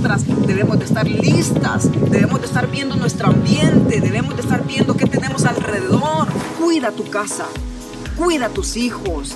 nosotras debemos de estar listas, debemos de estar viendo nuestro ambiente, debemos de estar viendo qué tenemos alrededor. Cuida tu casa, cuida tus hijos,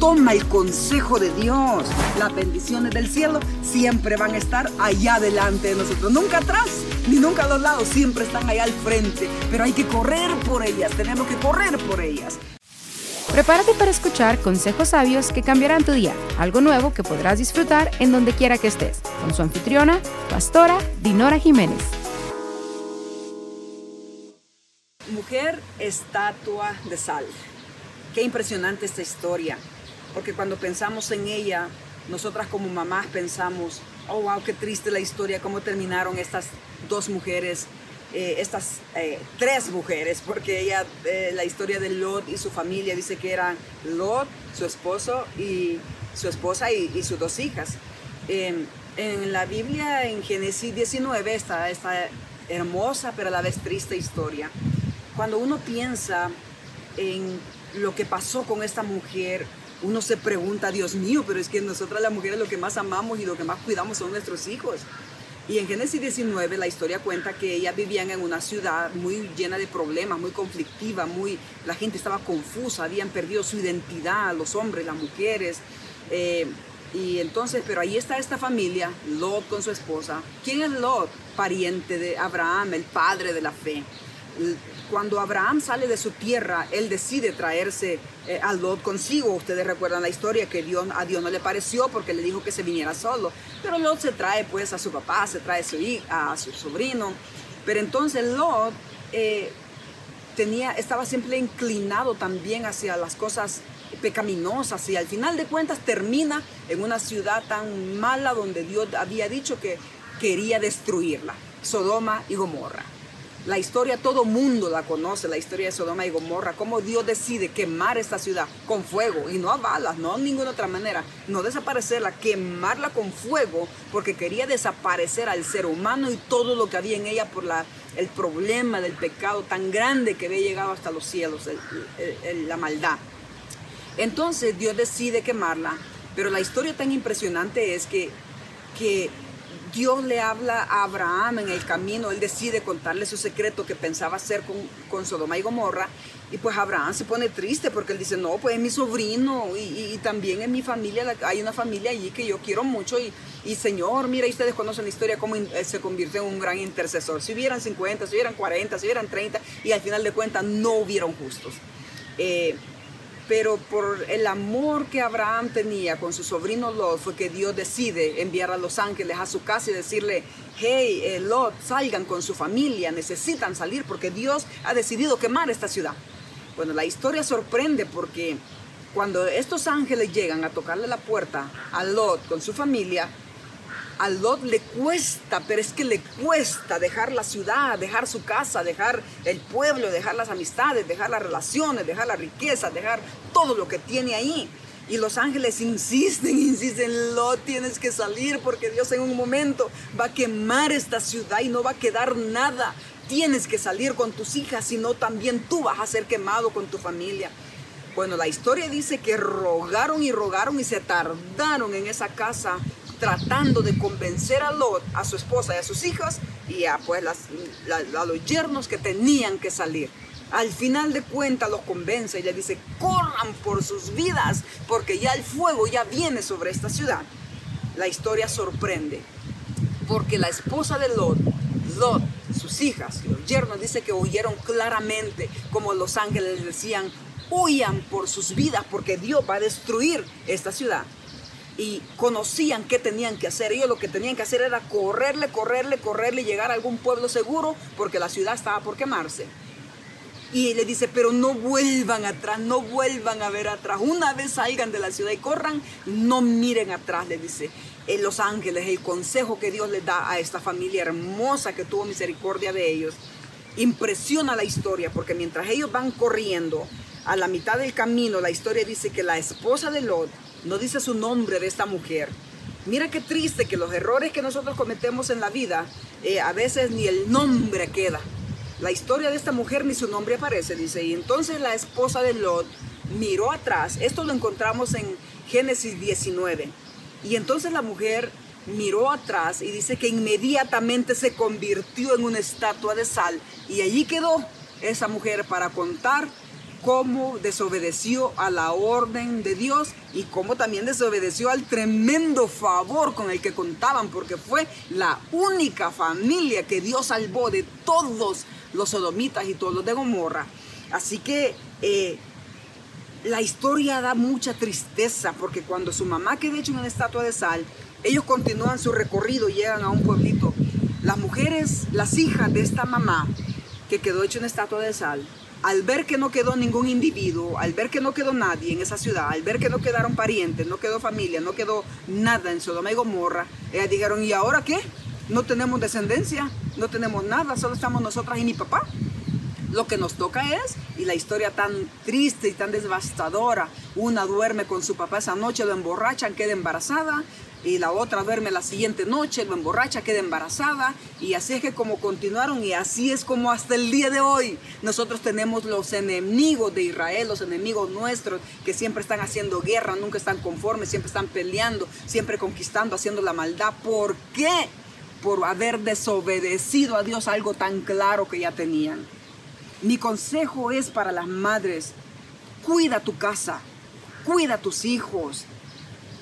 toma el consejo de Dios. Las bendiciones del cielo siempre van a estar allá delante de nosotros, nunca atrás ni nunca a los lados, siempre están allá al frente, pero hay que correr por ellas, tenemos que correr por ellas. Prepárate para escuchar consejos sabios que cambiarán tu día, algo nuevo que podrás disfrutar en donde quiera que estés, con su anfitriona, pastora Dinora Jiménez. Mujer estatua de sal. Qué impresionante esta historia, porque cuando pensamos en ella, nosotras como mamás pensamos, oh wow, qué triste la historia, cómo terminaron estas dos mujeres eh, estas eh, tres mujeres, porque ella, eh, la historia de Lot y su familia dice que eran Lot, su esposo y su esposa y, sus dos hijas. en la Biblia, en Génesis 19, está esta hermosa pero a la vez triste historia. Cuando uno piensa en lo que pasó con esta mujer, uno se pregunta, Dios mío, pero es que nosotras las mujeres lo que más amamos y lo que más cuidamos son nuestros hijos. Y en Génesis 19 la historia cuenta que ellas vivían en una ciudad muy llena de problemas, muy conflictiva, muy, la gente estaba confusa, habían perdido su identidad, los hombres, las mujeres. Eh, y entonces, pero ahí está esta familia, Lot con su esposa. ¿Quién es Lot? Pariente de Abraham, el padre de la fe cuando Abraham sale de su tierra, él decide traerse eh, a Lot consigo. Ustedes recuerdan la historia que Dios, a Dios no le pareció porque le dijo que se viniera solo. Pero Lot se trae pues a su papá, se trae su, a su sobrino. Pero entonces Lot eh, tenía, estaba siempre inclinado también hacia las cosas pecaminosas y al final de cuentas termina en una ciudad tan mala donde Dios había dicho que quería destruirla, Sodoma y Gomorra. La historia todo mundo la conoce, la historia de Sodoma y Gomorra, cómo Dios decide quemar esta ciudad con fuego y no a balas, no de ninguna otra manera, no desaparecerla, quemarla con fuego porque quería desaparecer al ser humano y todo lo que había en ella por la, el problema del pecado tan grande que había llegado hasta los cielos, la maldad. Entonces Dios decide quemarla, pero la historia tan impresionante es que, que Dios le habla a Abraham en el camino, él decide contarle su secreto que pensaba hacer con, con Sodoma y Gomorra. Y pues Abraham se pone triste porque él dice, no, pues es mi sobrino y, también en mi familia, hay una familia allí que yo quiero mucho. Y, y Señor, mira, ustedes conocen la historia, cómo se convirtió en un gran intercesor. Si hubieran 50, si hubieran 40, si hubieran 30, y al final de cuentas no hubieron justos. Eh, pero por el amor que Abraham tenía con su sobrino Lot fue que Dios decide enviar a los ángeles a su casa y decirle, hey, eh, Lot, salgan con su familia, necesitan salir porque Dios ha decidido quemar esta ciudad. Bueno, la historia sorprende porque cuando estos ángeles llegan a tocarle la puerta a Lot con su familia, a Lot le cuesta, pero es que le cuesta dejar la ciudad, dejar su casa, dejar el pueblo, dejar las amistades, dejar las relaciones, dejar la riqueza, dejar todo lo que tiene ahí. Y los ángeles insisten, insisten, Lot, tienes que salir porque Dios en un momento va a quemar esta ciudad y no va a quedar nada. Tienes que salir con tus hijas, sino también tú vas a ser quemado con tu familia. Bueno, la historia dice que rogaron y rogaron y se tardaron en esa casa tratando de convencer a Lot, a su esposa y a sus hijas y a, pues, a los yernos que tenían que salir. Al final de cuentas los convence y le dice, corran por sus vidas porque ya el fuego ya viene sobre esta ciudad. La historia sorprende porque la esposa de Lot, Lot, sus hijas y los yernos dice que oyeron claramente como los ángeles decían, huyan por sus vidas porque Dios va a destruir esta ciudad y conocían qué tenían que hacer. Ellos lo que tenían que hacer era correrle, correrle, correrle y llegar a algún pueblo seguro porque la ciudad estaba por quemarse. Y le dice, pero no vuelvan atrás, no vuelvan a ver atrás. Una vez salgan de la ciudad y corran, no miren atrás, le dice en los ángeles, el consejo que Dios les da a esta familia hermosa que tuvo misericordia de ellos. Impresiona la historia porque mientras ellos van corriendo, a la mitad del camino, la historia dice que la esposa de Lot no dice su nombre de esta mujer. Mira qué triste que los errores que nosotros cometemos en la vida, eh, a veces ni el nombre queda. La historia de esta mujer ni su nombre aparece, dice. Y entonces la esposa de Lot miró atrás. Esto lo encontramos en Génesis 19. Y entonces la mujer miró atrás y dice que inmediatamente se convirtió en una estatua de sal y allí quedó esa mujer para contar cómo desobedeció a la orden de Dios y cómo también desobedeció al tremendo favor con el que contaban, porque fue la única familia que Dios salvó de todos los sodomitas y todos los de Gomorra. Así que eh, la historia da mucha tristeza, porque cuando su mamá queda hecha una estatua de sal, ellos continúan su recorrido, llegan a un pueblito. Las mujeres, las hijas de esta mamá, que quedó hecha una estatua de sal, al ver que no quedó ningún individuo, al ver que no quedó nadie en esa ciudad, al ver que no quedaron parientes, no quedó familia, no quedó nada en Sodoma y Gomorra, ellas dijeron, ¿y ahora qué? No tenemos descendencia, no tenemos nada, solo estamos nosotras y mi papá. Lo que nos toca es, y la historia tan triste y tan devastadora, una duerme con su papá esa noche, lo emborrachan, queda embarazada, y la otra duerme la siguiente noche, lo emborracha, queda embarazada y así es que como continuaron y así es como hasta el día de hoy nosotros tenemos los enemigos de Israel, los enemigos nuestros que siempre están haciendo guerra, nunca están conformes, siempre están peleando, siempre conquistando, haciendo la maldad. ¿Por qué? Por haber desobedecido a Dios algo tan claro que ya tenían. Mi consejo es para las madres, cuida tu casa, cuida tus hijos,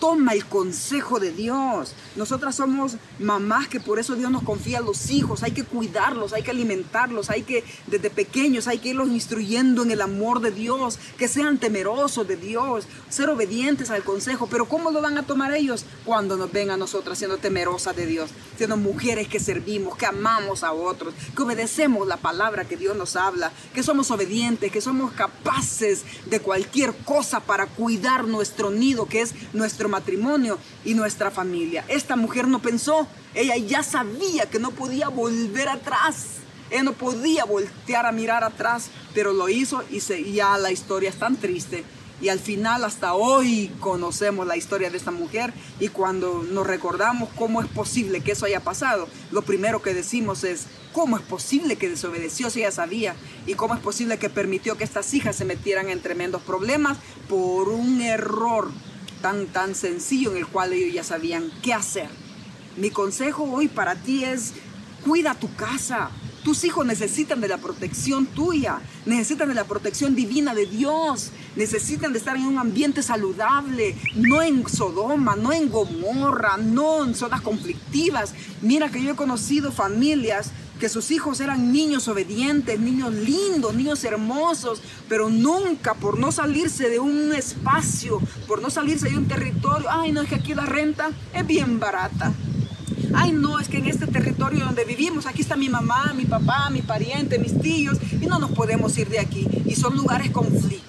toma el consejo de Dios. Nosotras somos mamás que por eso Dios nos confía a los hijos. Hay que cuidarlos, hay que alimentarlos, hay que desde pequeños hay que irlos instruyendo en el amor de Dios, que sean temerosos de Dios, ser obedientes al consejo. Pero ¿cómo lo van a tomar ellos cuando nos ven a nosotras siendo temerosas de Dios, siendo mujeres que servimos, que amamos a otros, que obedecemos la palabra que Dios nos habla, que somos obedientes, que somos capaces de cualquier cosa para cuidar nuestro nido, que es nuestro matrimonio y nuestra familia. Esta mujer no pensó, ella ya sabía que no podía volver atrás. Ella no podía voltear a mirar atrás, pero lo hizo y, se, ya la historia es tan triste. Y al final, hasta hoy, conocemos la historia de esta mujer. Y cuando nos recordamos cómo es posible que eso haya pasado, lo primero que decimos es, ¿cómo es posible que desobedeció si ella sabía? ¿Y cómo es posible que permitió que estas hijas se metieran en tremendos problemas por un error tan, tan sencillo en el cual ellos ya sabían qué hacer. Mi consejo hoy para ti es, cuida tu casa. Tus hijos necesitan de la protección tuya, necesitan de la protección divina de Dios, necesitan de estar en un ambiente saludable, no en Sodoma, no en Gomorra, no en zonas conflictivas. Mira que yo he conocido familias que sus hijos eran niños obedientes, niños lindos, niños hermosos, pero nunca por no salirse de un espacio, por no salirse de un territorio, ay no, es que aquí la renta es bien barata. Ay, no, es que en este territorio donde vivimos, aquí está mi mamá, mi papá, mi pariente, mis tíos, y no nos podemos ir de aquí. Y son lugares conflictivos,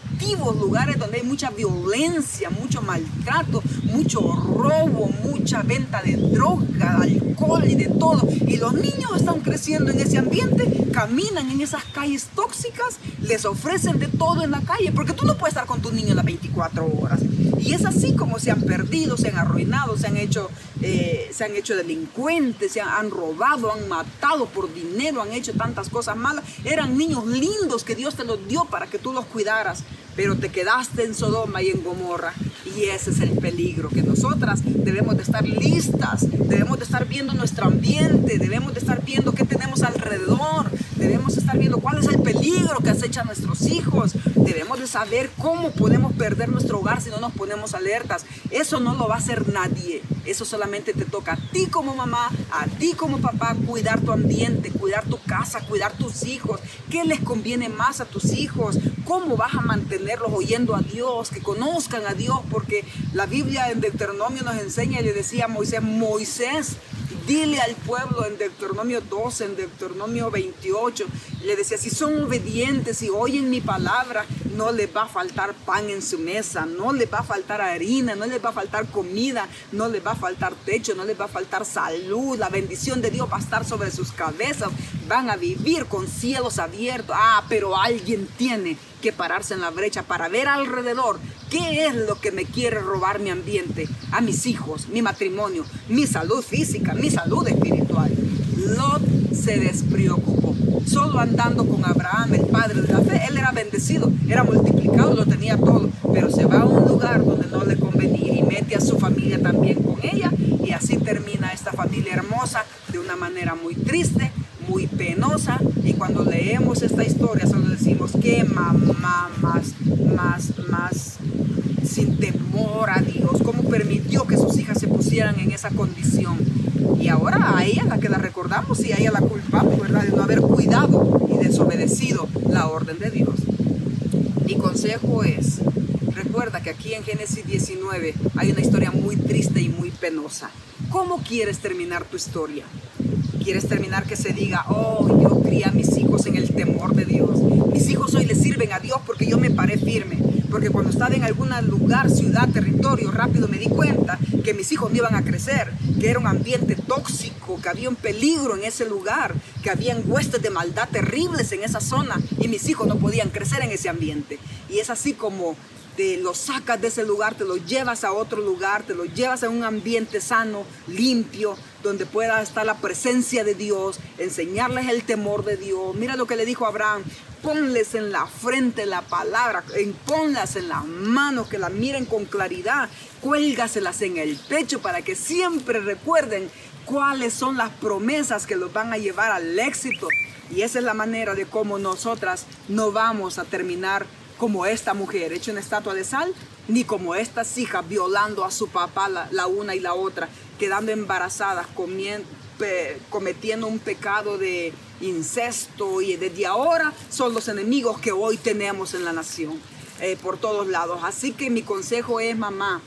lugares donde hay mucha violencia, mucho maltrato, mucho robo, mucha venta de droga, alcohol y de todo. Y los niños están creciendo en ese ambiente, caminan en esas calles tóxicas, les ofrecen de todo en la calle, porque tú no puedes estar con tu niño las 24 horas. Y es así como se han perdido, se han arruinado, se han hecho, eh, se han hecho delincuentes, se han, robado, han matado por dinero, han hecho tantas cosas malas. Eran niños lindos que Dios te los dio para que tú los cuidaras, pero te quedaste en Sodoma y en Gomorra. Y ese es el peligro, que nosotras debemos de estar listas, debemos de estar viendo nuestro ambiente, debemos de estar viendo qué tenemos alrededor, debemos estar viendo cuál es el peligro que acecha a nuestros hijos, debemos de saber cómo podemos perder nuestro hogar si no nos ponemos alertas. Eso no lo va a hacer nadie, eso solamente te toca a ti como mamá, a ti como papá, cuidar tu ambiente, cuidar tu casa, cuidar tus hijos, qué les conviene más a tus hijos, cómo vas a mantenerlos oyendo a Dios, que conozcan a Dios, porque la Biblia en Deuteronomio nos enseña y le decía a Moisés, Moisés, dile al pueblo en Deuteronomio 12, en Deuteronomio 28, le decía, si son obedientes y oyen mi palabra, no les va a faltar pan en su mesa, no les va a faltar harina, no les va a faltar comida, no les va a faltar techo, no les va a faltar salud, la bendición de Dios va a estar sobre sus cabezas, van a vivir con cielos abiertos. Ah, pero alguien tiene que pararse en la brecha para ver alrededor qué es lo que me quiere robar mi ambiente, a mis hijos, mi matrimonio, mi salud física, mi salud espiritual. Lot se despreocupó, solo andando con Abraham, el padre de la fe, él era bendecido, era multiplicado, lo tenía todo, pero se va a un lugar donde no le convenía y mete a su familia también con ella y así termina esta familia hermosa de una manera muy triste, muy penosa. Y cuando leemos esta historia solo decimos que mamá más, más, más sin temor a Dios, cómo permitió que sus hijas se pusieran en esa condición. Y ahora a ella la que la recordamos y a ella la culpamos, ¿verdad? De no haber cuidado y desobedecido la orden de Dios. Mi consejo es, recuerda que aquí en Génesis 19 hay una historia muy triste y muy penosa. ¿Cómo quieres terminar tu historia? ¿Quieres terminar que se diga, oh, yo crié a mis hijos en el temor de Dios? Mis hijos hoy le sirven a Dios porque yo me paré firme. Porque cuando estaba en algún lugar, ciudad, territorio, rápido me di cuenta que mis hijos no iban a crecer, que era un ambiente tóxico, que había un peligro en ese lugar, que habían huestes de maldad terribles en esa zona y mis hijos no podían crecer en ese ambiente. Y es así como te lo sacas de ese lugar, te lo llevas a otro lugar, te lo llevas a un ambiente sano, limpio, donde pueda estar la presencia de Dios, enseñarles el temor de Dios. Mira lo que le dijo Abraham, ponles en la frente la palabra, ponlas en las manos, que la miren con claridad, cuélgaselas en el pecho para que siempre recuerden cuáles son las promesas que los van a llevar al éxito. Y esa es la manera de cómo nosotras no vamos a terminar como esta mujer hecha una estatua de sal, ni como estas hijas violando a su papá la, una y la otra, quedando embarazadas, cometiendo un pecado de incesto y desde ahora son los enemigos que hoy tenemos en la nación, eh, por todos lados. Así que mi consejo es, mamá,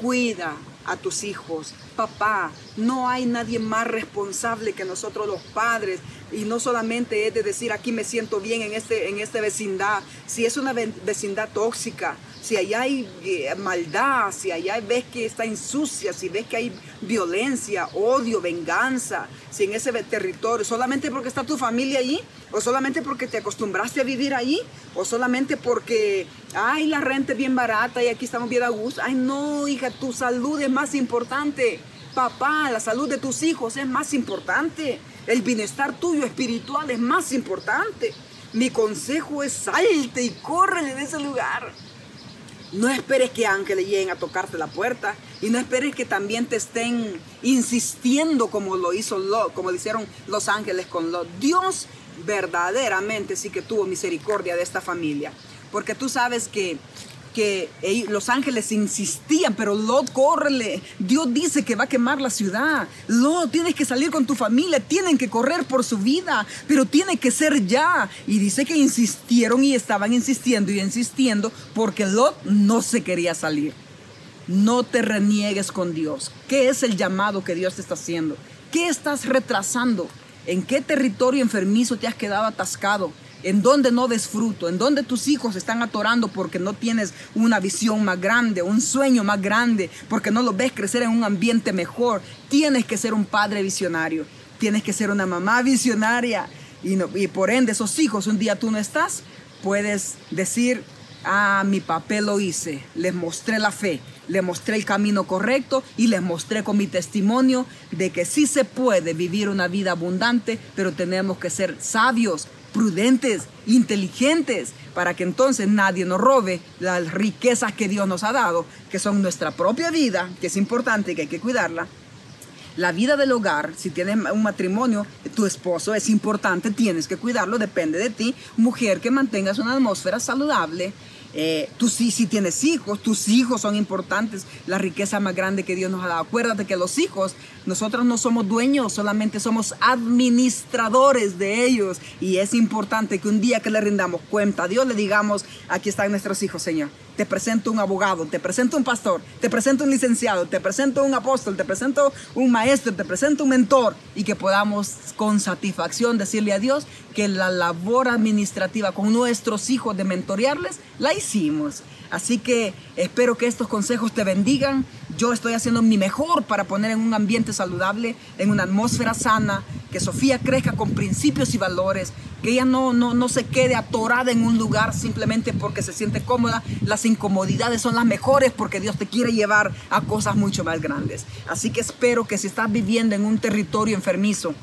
cuida a tus hijos. Papá, no hay nadie más responsable que nosotros los padres. Y no solamente es de decir aquí me siento bien en, este, en esta vecindad. Si es una vecindad tóxica, si allá hay eh, maldad, si allá ves que está insucia, si ves que hay violencia, odio, venganza, si en ese territorio, solamente porque está tu familia allí, o solamente porque te acostumbraste a vivir allí, o solamente porque, ay, la renta es bien barata y aquí estamos bien a gusto. Ay, no, hija, tu salud es más importante. Papá, la salud de tus hijos es más importante. El bienestar tuyo espiritual es más importante. Mi consejo es salte y corre de ese lugar. No esperes que ángeles lleguen a tocarte la puerta y no esperes que también te estén insistiendo como lo hizo Lot, como lo hicieron los ángeles con Lot. Dios verdaderamente sí que tuvo misericordia de esta familia, porque tú sabes que que los ángeles insistían, pero Lot, córrele. Dios dice que va a quemar la ciudad. Lot, tienes que salir con tu familia, tienen que correr por su vida, pero tiene que ser ya. Y dice que insistieron y estaban insistiendo y insistiendo porque Lot no se quería salir. No te reniegues con Dios. ¿Qué es el llamado que Dios te está haciendo? ¿Qué estás retrasando? ¿En qué territorio enfermizo te has quedado atascado? En donde no disfruto, en donde tus hijos están atorando porque no tienes una visión más grande, un sueño más grande, porque no los ves crecer en un ambiente mejor. Tienes que ser un padre visionario, tienes que ser una mamá visionaria y, y por ende esos hijos, un día tú no estás, puedes decir, ah, mi papel lo hice, les mostré la fe, les mostré el camino correcto y les mostré con mi testimonio de que sí se puede vivir una vida abundante, pero tenemos que ser sabios, prudentes, inteligentes, para que entonces nadie nos robe las riquezas que Dios nos ha dado, que son nuestra propia vida, que es importante, que hay que cuidarla. La vida del hogar, si tienes un matrimonio, tu esposo es importante, tienes que cuidarlo, depende de ti. Mujer, que mantengas una atmósfera saludable, eh, tú sí, si tienes hijos, tus hijos son importantes, la riqueza más grande que Dios nos ha dado. Acuérdate que los hijos, nosotros no somos dueños, solamente somos administradores de ellos. Y es importante que un día que le rindamos cuenta a Dios, le digamos, aquí están nuestros hijos, Señor te presento un abogado, te presento un pastor, te presento un licenciado, te presento un apóstol, te presento un maestro, te presento un mentor y que podamos con satisfacción decirle a Dios que la labor administrativa con nuestros hijos de mentorearles la hicimos. Así que espero que estos consejos te bendigan. Yo estoy haciendo mi mejor para poner en un ambiente saludable, en una atmósfera sana, que Sofía crezca con principios y valores, que ella no, no, no se quede atorada en un lugar simplemente porque se siente cómoda. Las incomodidades son las mejores porque Dios te quiere llevar a cosas mucho más grandes. Así que espero que si estás viviendo en un territorio enfermizo,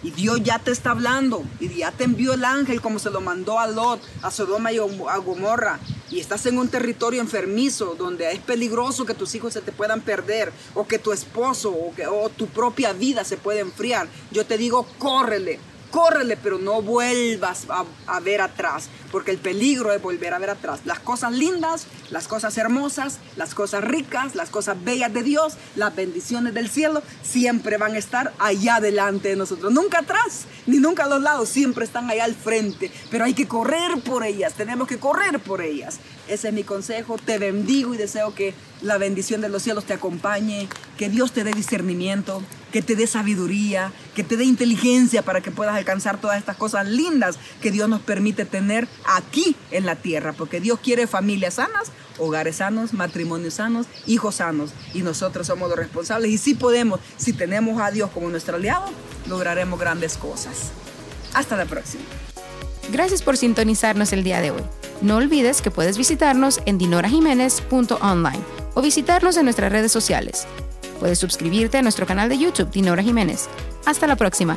Y Dios ya te está hablando. Y ya te envió el ángel como se lo mandó a Lot, a Sodoma y a Gomorra. Y estás en un territorio enfermizo donde es peligroso que tus hijos se te puedan perder. O que tu esposo o, que, o tu propia vida se pueda enfriar. Yo te digo, córrele córrele, pero no vuelvas a, ver atrás, porque el peligro es volver a ver atrás. Las cosas lindas, las cosas hermosas, las cosas ricas, las cosas bellas de Dios, las bendiciones del cielo, siempre van a estar allá delante de nosotros. Nunca atrás, ni nunca a los lados, siempre están allá al frente, pero hay que correr por ellas, tenemos que correr por ellas. Ese es mi consejo, te bendigo y deseo que la bendición de los cielos te acompañe, que Dios te dé discernimiento, que te dé sabiduría, que te dé inteligencia para que puedas alcanzar todas estas cosas lindas que Dios nos permite tener aquí en la tierra, porque Dios quiere familias sanas, hogares sanos, matrimonios sanos, hijos sanos, y nosotros somos los responsables. Y si podemos, si tenemos a Dios como nuestro aliado, lograremos grandes cosas. Hasta la próxima. Gracias por sintonizarnos el día de hoy. No olvides que puedes visitarnos en dinorajiménez.online o visitarnos en nuestras redes sociales. Puedes suscribirte a nuestro canal de YouTube, Dinora Jiménez. Hasta la próxima.